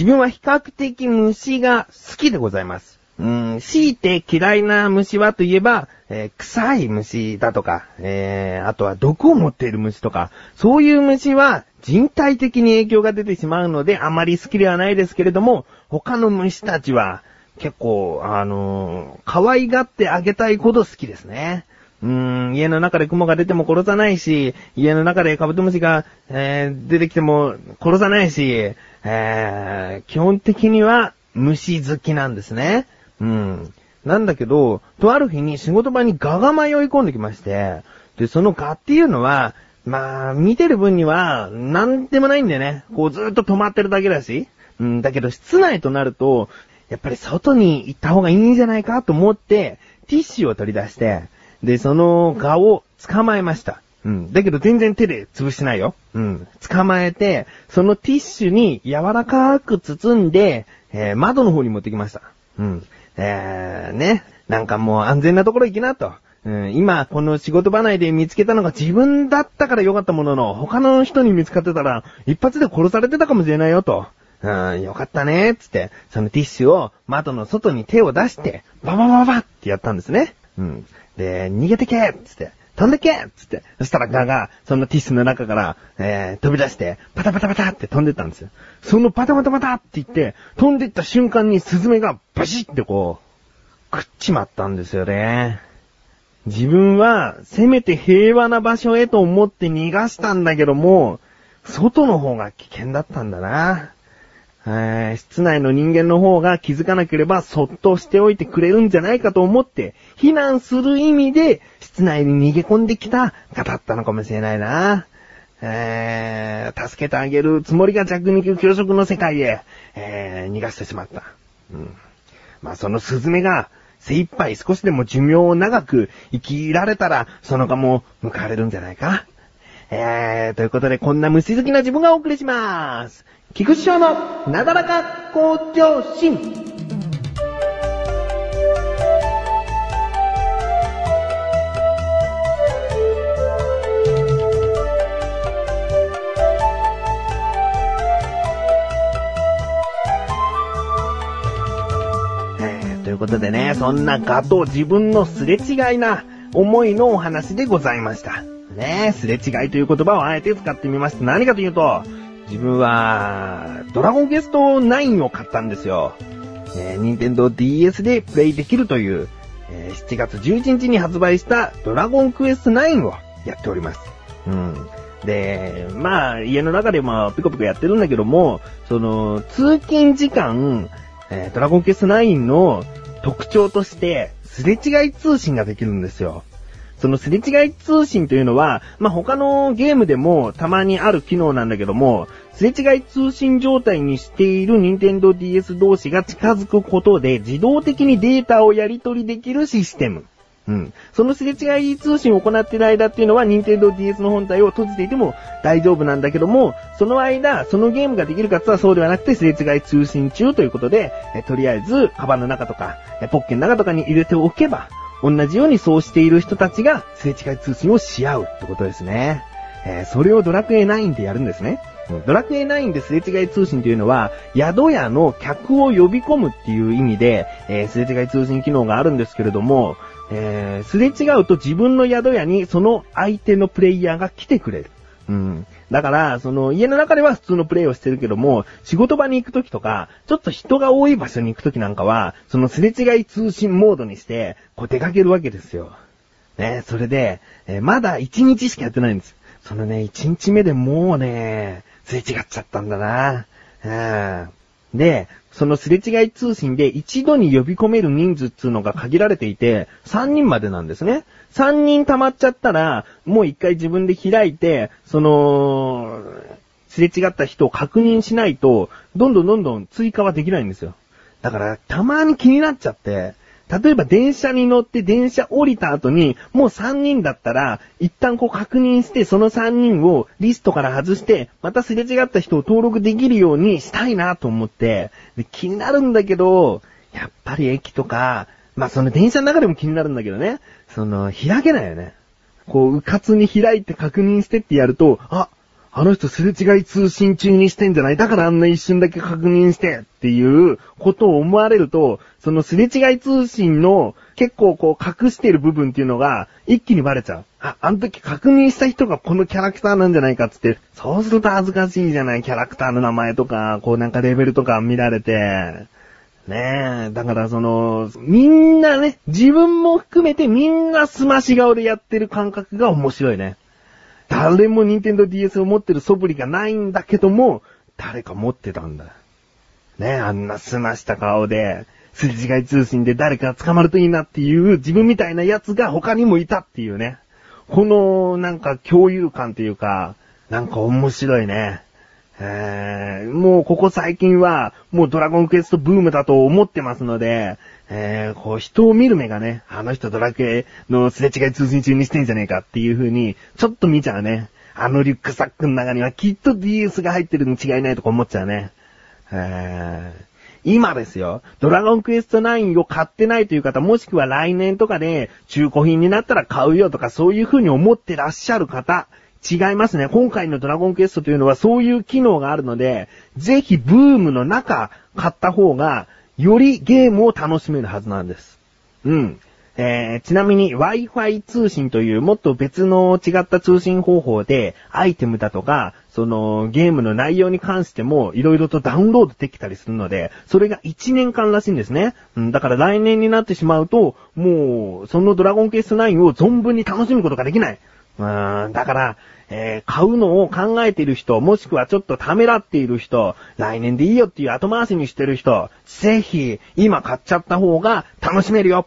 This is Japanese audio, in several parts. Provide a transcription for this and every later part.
自分は比較的虫が好きでございます。うん、強いて嫌いな虫はといえば、えー臭い虫だとか、えー、あとは毒を持っている虫とか、そういう虫は人体的に影響が出てしまうのであまり好きではないですけれども、他の虫たちは結構、あのー可愛がってあげたいほど好きですね。うーん、家の中で雲が出ても殺さないし、家の中でカブトムシが、えー出てきても殺さないし、えー基本的には虫好きなんですね。うん。なんだけど、とある日に仕事場に蛾が迷い込んできまして、で、その蛾っていうのは、まあ、見てる分には、なんでもないんだよね。こうずっと止まってるだけだし。うん、だけど室内となると、やっぱり外に行った方がいいんじゃないかと思って、ティッシュを取り出して、で、その蛾を捕まえました。うん。だけど全然手で潰してないよ。うん。捕まえて、そのティッシュに柔らかく包んで、えー窓の方に持ってきました。うん。えー、ね。なんかもう安全なところ行きなと。うん、今、この仕事場内で見つけたのが自分だったからよかったものの、他の人に見つかってたら、一発で殺されてたかもしれないよと。うん、よかったね、つって、そのティッシュを窓の外に手を出して、バババババってやったんですね。うん。で、逃げてけつって、飛んでけつって、そしたらガが、そのティッシュの中から、えー、飛び出して、パタパタパタって飛んでったんですよ。そのパタパタパタって言って、飛んでった瞬間にスズメがバシってこう、食っちまったんですよね。自分は、せめて平和な場所へと思って逃がしたんだけども、外の方が危険だったんだな。えー室内の人間の方が気づかなければそっとしておいてくれるんじゃないかと思って、避難する意味で、室内に逃げ込んできた方だったのかもしれないな。えー助けてあげるつもりが弱肉強食の世界へ、えー逃がしてしまった。うん。まあそのスズメが、精一杯少しでも寿命を長く生きられたら、その後も報われるんじゃないかえー、ということで、こんな虫好きな自分がお送りします。菊池翔のなだらか向上心。ということでね、そんなガと自分のすれ違いな思いのお話でございました。ねえすれ違いという言葉をあえて使ってみました。何かというと、自分は、ドラゴンゲスト9を買ったんですよ。えー、任天堂 DS でプレイできるという、えー7月11日に発売したドラゴンクエスト9をやっております。うん。で、まあ、家の中でもピコピコやってるんだけども、その、通勤時間、えードラゴンクエスト9の特徴として、すれ違い通信ができるんですよ。そのすれ違い通信というのは、まあ、他のゲームでもたまにある機能なんだけども、すれ違い通信状態にしている任天堂 DS 同士が近づくことで自動的にデータをやり取りできるシステム。うん。そのすれ違い通信を行っている間っていうのは、任天堂 DS の本体を閉じていても大丈夫なんだけども、その間、そのゲームができるかつはそうではなくて、すれ違い通信中ということで、えとりあえず、カバンの中とか、えポッケの中とかに入れておけば、同じようにそうしている人たちが、すれ違い通信をし合うってことですね。えーそれをドラクエ9でやるんですね。ドラクエ9ですれ違い通信というのは、宿屋の客を呼び込むっていう意味で、えーすれ違い通信機能があるんですけれども、えーすれ違うと自分の宿屋にその相手のプレイヤーが来てくれる。うん。だから、その家の中では普通のプレイをしてるけども、仕事場に行くときとか、ちょっと人が多い場所に行くときなんかは、そのすれ違い通信モードにして、こう出かけるわけですよ。ね、それで、えーまだ1日しかやってないんです。そのね、1日目でもうね、すれ違っちゃったんだな。うん。で、そのすれ違い通信で一度に呼び込める人数っていうのが限られていて、3人までなんですね。3人溜まっちゃったら、もう一回自分で開いて、その、すれ違った人を確認しないと、どんどんどんどん追加はできないんですよ。だから、たまに気になっちゃって、例えば電車に乗って電車降りた後に、もう3人だったら、一旦こう確認して、その3人をリストから外して、またすれ違った人を登録できるようにしたいなと思って、で気になるんだけど、やっぱり駅とか、まあその電車の中でも気になるんだけどね、その、開けないよね。こう、うかつに開いて確認してってやると、あ、あの人すれ違い通信中にしてんじゃないだからあんな一瞬だけ確認してっていうことを思われると、そのすれ違い通信の結構こう隠してる部分っていうのが一気にバレちゃう。あ、あの時確認した人がこのキャラクターなんじゃないかっつって、そうすると恥ずかしいじゃないキャラクターの名前とか、こうなんかレベルとか見られて。ねえ、だからその、みんなね、自分も含めてみんなスマシ顔でやってる感覚が面白いね。誰も任天堂 DS を持ってる素振りがないんだけども、誰か持ってたんだ。ねえあんなすました顔で、すれ違い通信で誰か捕まるといいなっていう自分みたいなやつが他にもいたっていうね。この、なんか共有感というか、なんか面白いね。えー、もうここ最近は、もうドラゴンクエストブームだと思ってますので、えー、こう人を見る目がね、あの人ドラクエのすれ違い通信中にしてんじゃねえかっていう風に、ちょっと見ちゃうね。あのリュックサックの中にはきっと DS が入ってるに違いないとか思っちゃうね。えー、今ですよ、ドラゴンクエスト9を買ってないという方、もしくは来年とかで中古品になったら買うよとかそういう風に思ってらっしゃる方、違いますね。今回のドラゴンクエストというのはそういう機能があるので、ぜひブームの中買った方が、よりゲームを楽しめるはずなんです。うん。えー、ちなみに Wi-Fi 通信というもっと別の違った通信方法でアイテムだとか、そのゲームの内容に関しても色々とダウンロードできたりするので、それが1年間らしいんですね。うん、だから来年になってしまうと、もう、そのドラゴンクエスト9を存分に楽しむことができない。うん、だから、えー、買うのを考えている人、もしくはちょっとためらっている人、来年でいいよっていう後回しにしてる人、ぜひ、今買っちゃった方が楽しめるよ。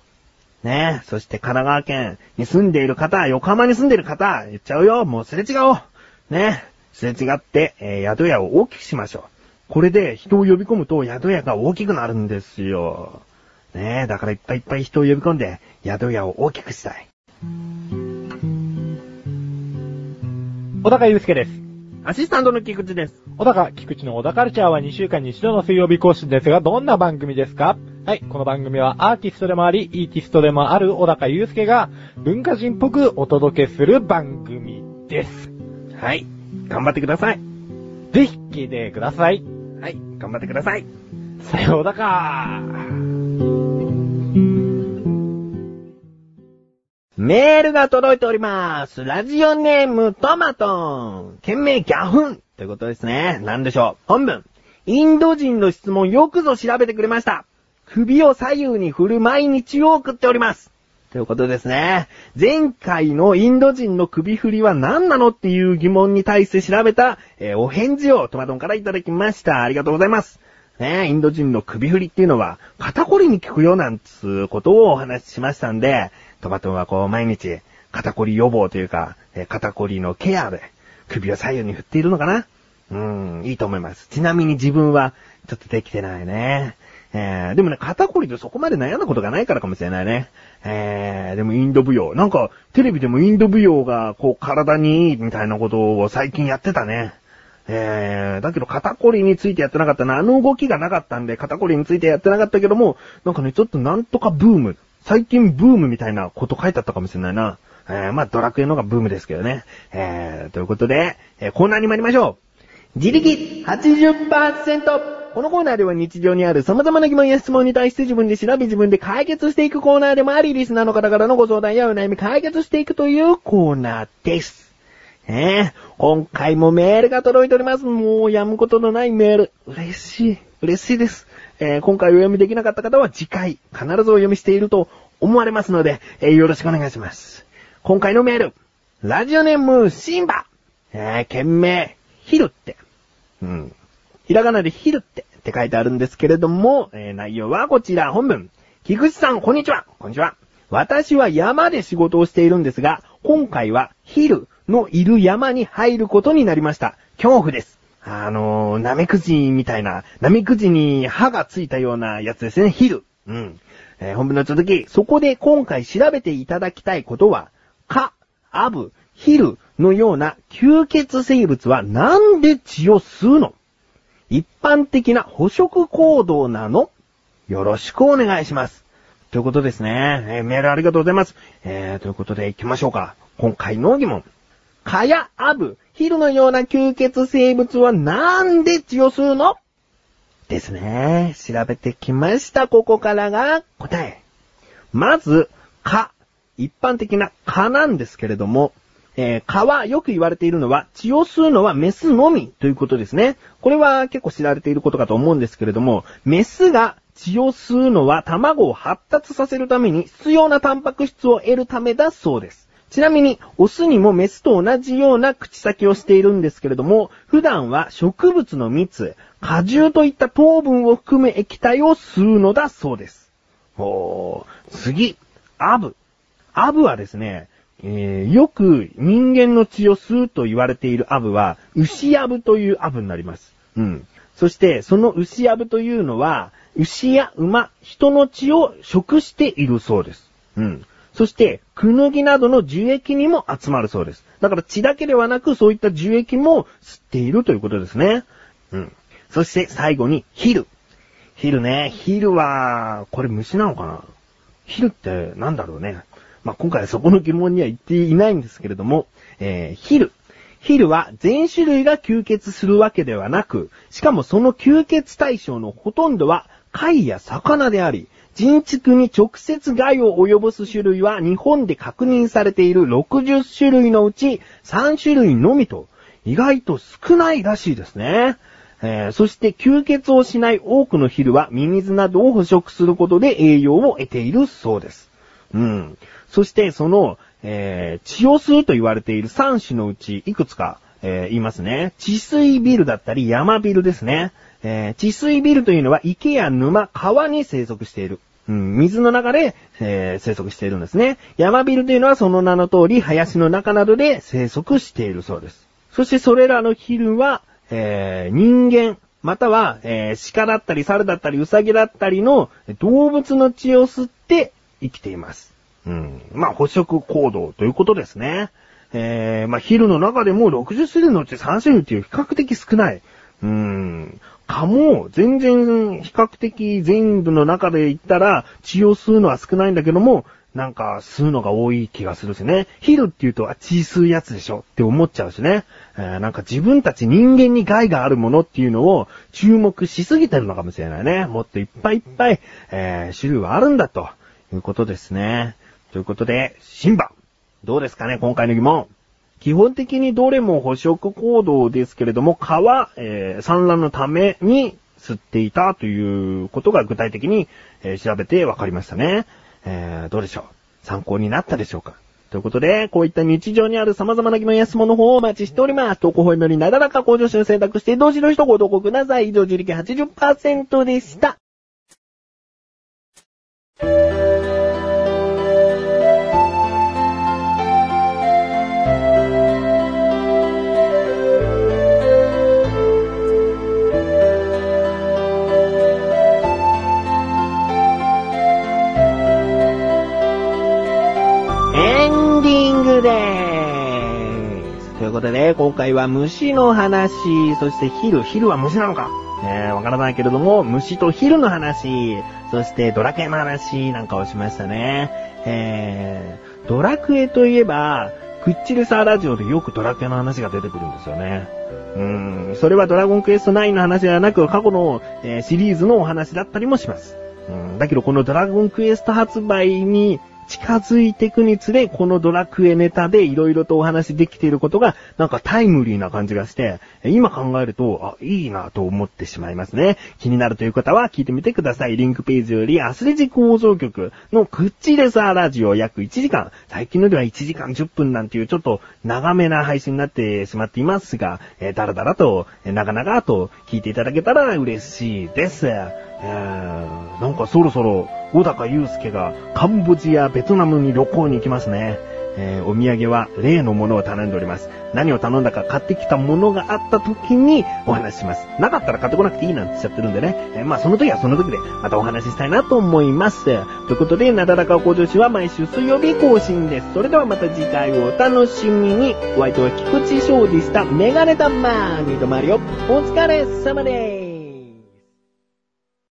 ねえ、そして神奈川県に住んでいる方、横浜に住んでいる方、言っちゃうよ。もうすれ違おう。ねえ、すれ違って、えー、宿屋を大きくしましょう。これで人を呼び込むと宿屋が大きくなるんですよ。ねえ、だからいっぱいいっぱい人を呼び込んで、宿屋を大きくしたい。小高祐介です。アシスタントの菊池です。小高、菊池の小高カルチャーは2週間に一度の水曜日更新ですが、どんな番組ですか？はい、この番組はアーティストでもあり、イーティストでもある小高祐介が文化人っぽくお届けする番組です。はい、頑張ってください。ぜひ聞いてください。はい、頑張ってください。さようだかメールが届いております。ラジオネームトマトン。件名ギャフン。ということですね。なんでしょう。本文。インド人の質問よくぞ調べてくれました。首を左右に振る毎日を送っております。ということですね。前回のインド人の首振りは何なのっていう疑問に対して調べた、えー、お返事をトマトンからいただきました。ありがとうございます。ねインド人の首振りっていうのは肩こりに効くよなんつうことをお話ししましたんで、トマトンはこう毎日肩こり予防というか、え肩こりのケアで首を左右に振っているのかな？うん、いいと思います。ちなみに自分はちょっとできてないね。えー、でもね、肩こりでそこまで悩んだことがないからかもしれないね。えー、でもインド舞踊。なんか、テレビでもインド舞踊が、こう、体にいいみたいなことを最近やってたね。えー、だけど肩こりについてやってなかったな。あの動きがなかったんで、肩こりについてやってなかったけども、なんかね、ちょっとなんとかブーム。最近ブームみたいなこと書いてあったかもしれないな。えー、まあ、ドラクエのがブームですけどね。えー、ということで、えー、コーナーに参りましょう。自力 80%! このコーナーでは日常にある様々な疑問や質問に対して自分で調べ自分で解決していくコーナーでもあり、リスナーの方からのご相談やお悩み解決していくというコーナーです。えー、今回もメールが届いております。もうやむことのないメール。嬉しい。嬉しいです。えー、今回お読みできなかった方は次回必ずお読みしていると思われますので、えー、よろしくお願いします。今回のメール。ラジオネーム、シンバ。えー、件名、ヒルって。うん。ひらがなでヒルってって書いてあるんですけれども、えー、内容はこちら、本文。菊池さん、こんにちは。こんにちは。私は山で仕事をしているんですが、今回はヒルのいる山に入ることになりました。恐怖です。あのー、ナメクジみたいな、ナメクジに歯がついたようなやつですね、ヒル。うん。えー、本文の続き、そこで今回調べていただきたいことは、カ、アブ、ヒルのような吸血生物はなんで血を吸うの？一般的な捕食行動なの？よろしくお願いします。ということですね。えー、メールありがとうございます。えー、ということで行きましょうか。今回の疑問。蚊やアブ、ヒルのような吸血生物はなんで血を吸うの？ですね。調べてきました。ここからが答え。まず、蚊。一般的な蚊なんですけれども、えー、蚊はよく言われているのは、血を吸うのはメスのみということですね。これは結構知られていることかと思うんですけれども、メスが血を吸うのは卵を発達させるために必要なタンパク質を得るためだそうです。ちなみに、オスにもメスと同じような口先をしているんですけれども、普段は植物の蜜、果汁といった糖分を含む液体を吸うのだそうです。おー、次、アブ。アブはですね、えー、よく人間の血を吸うと言われているアブは、牛アブというアブになります。うん。そして、その牛アブというのは、牛や馬、人の血を食しているそうです。うん。そして、クヌギなどの樹液にも集まるそうです。だから血だけではなく、そういった樹液も吸っているということですね。うん。そして最後に、ヒル。ヒルね。ヒルは、これ虫なのかな？ヒルってなんだろうね。まあ、今回はそこの疑問には言っていないんですけれども、えー、ヒル。ヒルは全種類が吸血するわけではなく、しかもその吸血対象のほとんどは貝や魚であり、人畜に直接害を及ぼす種類は日本で確認されている60種類のうち3種類のみと、意外と少ないらしいですね。えー、そして吸血をしない多くのヒルはミミズなどを捕食することで栄養を得ているそうです。うん。そしてその、えー、血を吸うと言われている3種のうちいくつか、えー、言いますね。治水ビルだったり山ビルですね。えー、治水ビルというのは池や沼、川に生息している。うん、水の中で、えー、生息しているんですね。山ビルというのはその名の通り、林の中などで生息しているそうです。そしてそれらのヒルは、えー、人間、または、え、鹿だったり猿だったりウサギだったりの動物の血を吸って生きています。うん。まあ、捕食行動ということですね。えー、まあ、ヒルの中でも60種類のうち3種類っていう比較的少ない。うん。蚊も全然比較的全部の中で言ったら血を吸うのは少ないんだけども、なんか吸うのが多い気がするしね。ヒルって言うと、あ、血吸うやつでしょって思っちゃうしね。えー、なんか自分たち人間に害があるものっていうのを注目しすぎてるのかもしれないね。もっといっぱいいっぱい、えー、種類はあるんだということですね。ということで、シンバ。どうですかね今回の疑問。基本的にどれも捕食行動ですけれども、蚊は、えー、産卵のために吸っていたということが具体的に、えー、調べて分かりましたね。えー、どうでしょう？参考になったでしょうか？ということで、こういった日常にある様々な疑問や質問の方をお待ちしております。投稿法よりなだらか向上心を選択して、同時の人ご投稿ください。以上、自力80%でした。ということで、今回は虫の話、そしてヒル、ヒルは虫なのか？えー、わからないけれども、虫とヒルの話、そしてドラクエの話なんかをしましたね。えー、ドラクエといえば、クッチルサーラジオでよくドラクエの話が出てくるんですよね。うん、それはドラゴンクエスト9の話ではなく、過去の、えー、シリーズのお話だったりもします。うん、だけどこのドラゴンクエスト発売に近づいていくにつれ、このドラクエネタで色々とお話できていることが、なんかタイムリーな感じがして、今考えると、あ、いいなと思ってしまいますね。気になるという方は聞いてみてください。リンクページよりアスレジ構造局のクッチレサーラジオ約1時間。最近のでは1時間10分なんていうちょっと長めな配信になってしまっていますが、えー、だらだらと、長々と聞いていただけたら嬉しいです。えー、なんかそろそろ、小高祐介がカンボジア、ベトナムに旅行に行きますね。えー、お土産は例のものを頼んでおります。何を頼んだか買ってきたものがあった時にお話しします。なかったら買ってこなくていいなんて言っちゃってるんでね。えー、まあその時はその時でまたお話ししたいなと思います。ということで、なだらか向上心は毎週水曜日更新です。それではまた次回をお楽しみに。お相手は菊池翔でした。メガネタマーに止まるよ。お疲れ様です。